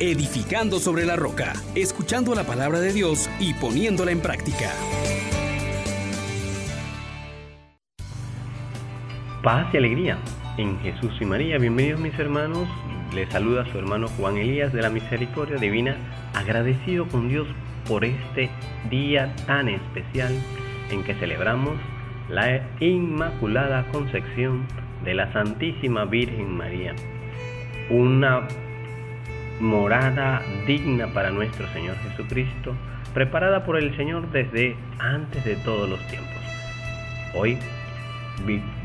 edificando sobre la roca, escuchando la palabra de Dios y poniéndola en práctica. Paz y alegría en Jesús y María. Bienvenidos mis hermanos. Les saluda su hermano Juan Elías de la Misericordia Divina, agradecido con Dios por este día tan especial en que celebramos la Inmaculada Concepción de la Santísima Virgen María. Una morada digna para nuestro Señor Jesucristo, preparada por el Señor desde antes de todos los tiempos. Hoy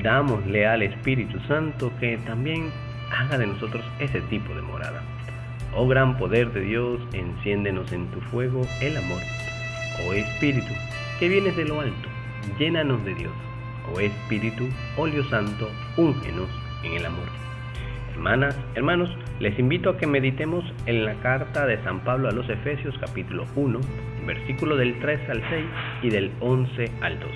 dámosle al Espíritu Santo que también haga de nosotros ese tipo de morada. Oh gran poder de Dios, enciéndenos en tu fuego el amor. Oh Espíritu, que vienes de lo alto, llénanos de Dios. Oh Espíritu, óleo santo, úngenos en el amor. Hermanas, hermanos, les invito a que meditemos en la carta de San Pablo a los Efesios capítulo 1, versículo del 3 al 6 y del 11 al 12.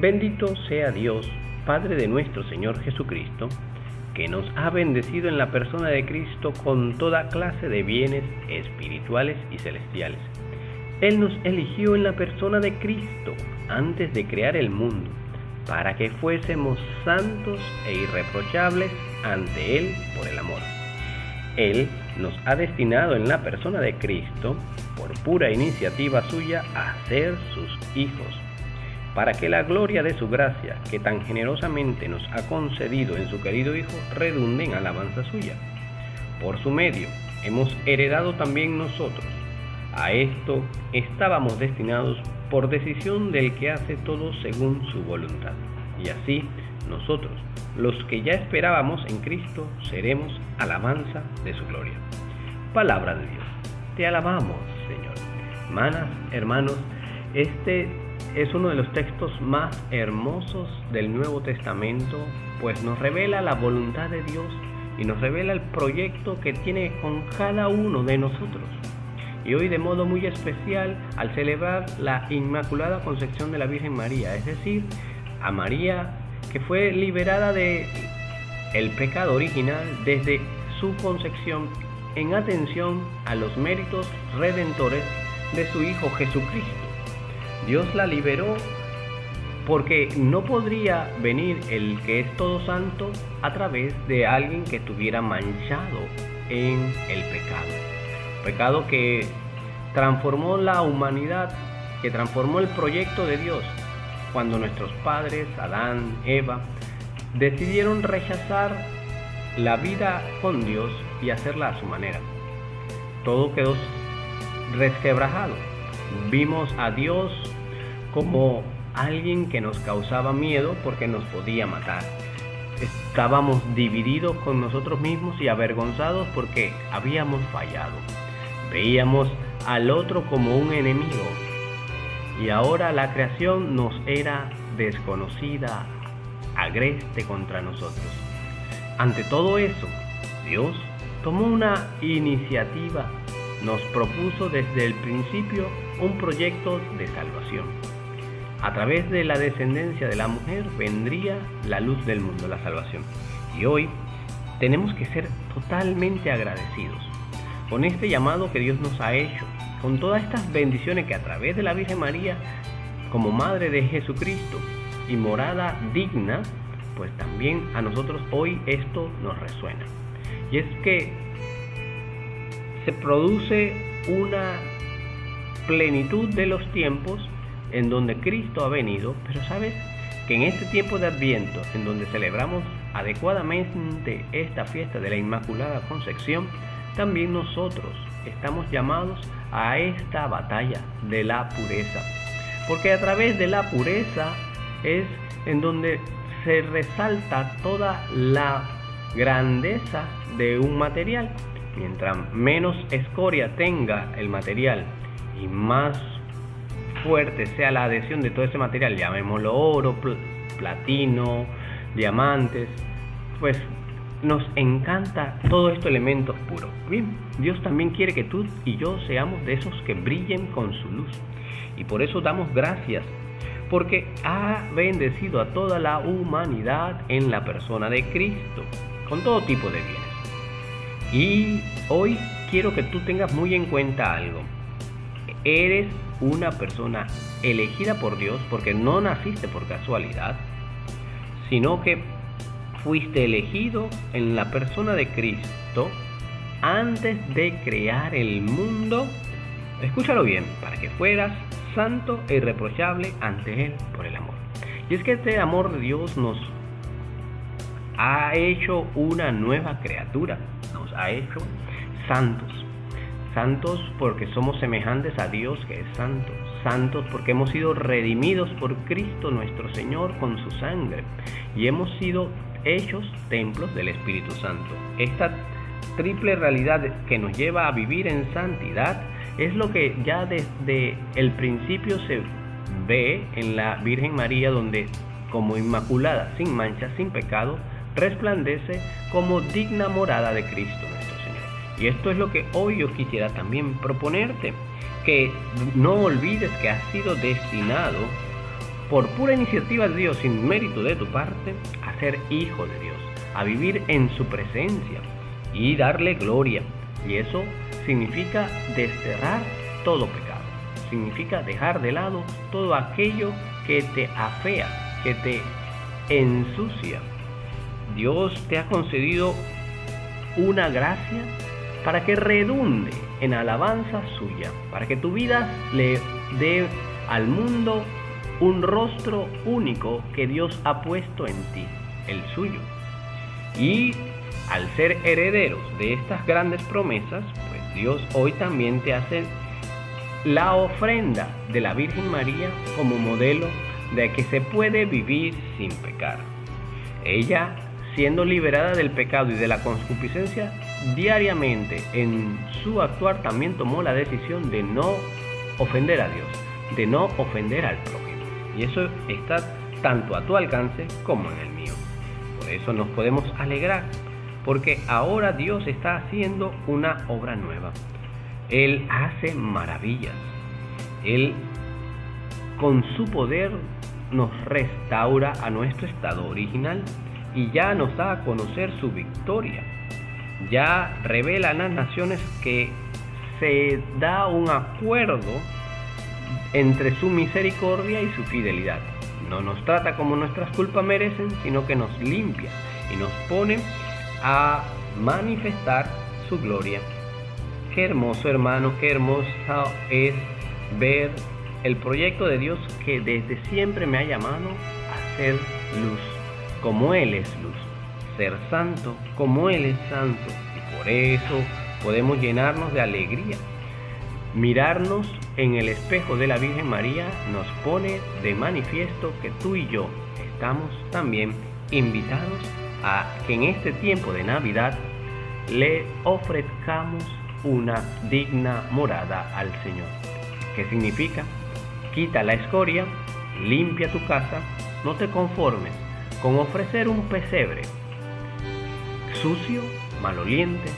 Bendito sea Dios, Padre de nuestro Señor Jesucristo, que nos ha bendecido en la persona de Cristo con toda clase de bienes espirituales y celestiales. Él nos eligió en la persona de Cristo antes de crear el mundo para que fuésemos santos e irreprochables ante Él por el amor. Él nos ha destinado en la persona de Cristo, por pura iniciativa suya, a ser sus hijos, para que la gloria de su gracia, que tan generosamente nos ha concedido en su querido Hijo, redunde en alabanza suya. Por su medio, hemos heredado también nosotros. A esto estábamos destinados por decisión del que hace todo según su voluntad. Y así nosotros, los que ya esperábamos en Cristo, seremos alabanza de su gloria. Palabra de Dios. Te alabamos, Señor. Hermanas, hermanos, este es uno de los textos más hermosos del Nuevo Testamento, pues nos revela la voluntad de Dios y nos revela el proyecto que tiene con cada uno de nosotros y hoy de modo muy especial al celebrar la Inmaculada Concepción de la Virgen María, es decir, a María que fue liberada de el pecado original desde su concepción en atención a los méritos redentores de su Hijo Jesucristo. Dios la liberó porque no podría venir el que es todo santo a través de alguien que estuviera manchado en el pecado pecado que transformó la humanidad, que transformó el proyecto de Dios, cuando nuestros padres, Adán, Eva, decidieron rechazar la vida con Dios y hacerla a su manera. Todo quedó resquebrajado. Vimos a Dios como alguien que nos causaba miedo porque nos podía matar. Estábamos divididos con nosotros mismos y avergonzados porque habíamos fallado. Veíamos al otro como un enemigo y ahora la creación nos era desconocida, agreste contra nosotros. Ante todo eso, Dios tomó una iniciativa, nos propuso desde el principio un proyecto de salvación. A través de la descendencia de la mujer vendría la luz del mundo, la salvación. Y hoy tenemos que ser totalmente agradecidos con este llamado que Dios nos ha hecho, con todas estas bendiciones que a través de la Virgen María, como Madre de Jesucristo y morada digna, pues también a nosotros hoy esto nos resuena. Y es que se produce una plenitud de los tiempos en donde Cristo ha venido, pero sabes que en este tiempo de Adviento, en donde celebramos adecuadamente esta fiesta de la Inmaculada Concepción, también nosotros estamos llamados a esta batalla de la pureza. Porque a través de la pureza es en donde se resalta toda la grandeza de un material. Mientras menos escoria tenga el material y más fuerte sea la adhesión de todo ese material, llamémoslo oro, platino, diamantes, pues nos encanta todo estos elementos puros. Bien, Dios también quiere que tú y yo seamos de esos que brillen con su luz. Y por eso damos gracias, porque ha bendecido a toda la humanidad en la persona de Cristo, con todo tipo de bienes. Y hoy quiero que tú tengas muy en cuenta algo. Eres una persona elegida por Dios porque no naciste por casualidad, sino que fuiste elegido en la persona de Cristo antes de crear el mundo. Escúchalo bien, para que fueras santo e irreprochable ante Él por el amor. Y es que este amor de Dios nos ha hecho una nueva criatura, nos ha hecho santos. Santos porque somos semejantes a Dios que es santo. Santos porque hemos sido redimidos por Cristo nuestro Señor con su sangre. Y hemos sido hechos templos del Espíritu Santo. Esta triple realidad que nos lleva a vivir en santidad es lo que ya desde el principio se ve en la Virgen María donde como inmaculada, sin mancha, sin pecado, resplandece como digna morada de Cristo nuestro Señor. Y esto es lo que hoy yo quisiera también proponerte, que no olvides que has sido destinado por pura iniciativa de Dios, sin mérito de tu parte, a ser hijo de Dios, a vivir en su presencia y darle gloria. Y eso significa desterrar todo pecado, significa dejar de lado todo aquello que te afea, que te ensucia. Dios te ha concedido una gracia para que redunde en alabanza suya, para que tu vida le dé al mundo un rostro único que Dios ha puesto en ti, el suyo. Y al ser herederos de estas grandes promesas, pues Dios hoy también te hace la ofrenda de la Virgen María como modelo de que se puede vivir sin pecar. Ella, siendo liberada del pecado y de la concupiscencia, diariamente en su actuar también tomó la decisión de no ofender a Dios, de no ofender al prójimo. Y eso está tanto a tu alcance como en el mío. Por eso nos podemos alegrar, porque ahora Dios está haciendo una obra nueva. Él hace maravillas. Él con su poder nos restaura a nuestro estado original y ya nos da a conocer su victoria. Ya revela a las naciones que se da un acuerdo entre su misericordia y su fidelidad. No nos trata como nuestras culpas merecen, sino que nos limpia y nos pone a manifestar su gloria. Qué hermoso hermano, qué hermoso es ver el proyecto de Dios que desde siempre me ha llamado a ser luz, como Él es luz, ser santo como Él es santo. Y por eso podemos llenarnos de alegría Mirarnos en el espejo de la Virgen María nos pone de manifiesto que tú y yo estamos también invitados a que en este tiempo de Navidad le ofrezcamos una digna morada al Señor. ¿Qué significa? Quita la escoria, limpia tu casa, no te conformes con ofrecer un pesebre sucio, maloliente.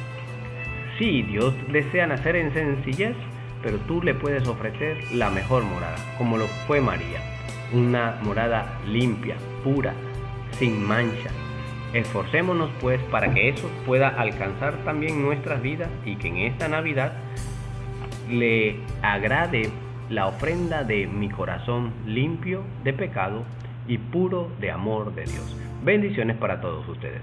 Si Dios desea nacer en sencillez, pero tú le puedes ofrecer la mejor morada, como lo fue María, una morada limpia, pura, sin mancha. Esforcémonos pues para que eso pueda alcanzar también nuestras vidas y que en esta Navidad le agrade la ofrenda de mi corazón limpio de pecado y puro de amor de Dios. Bendiciones para todos ustedes.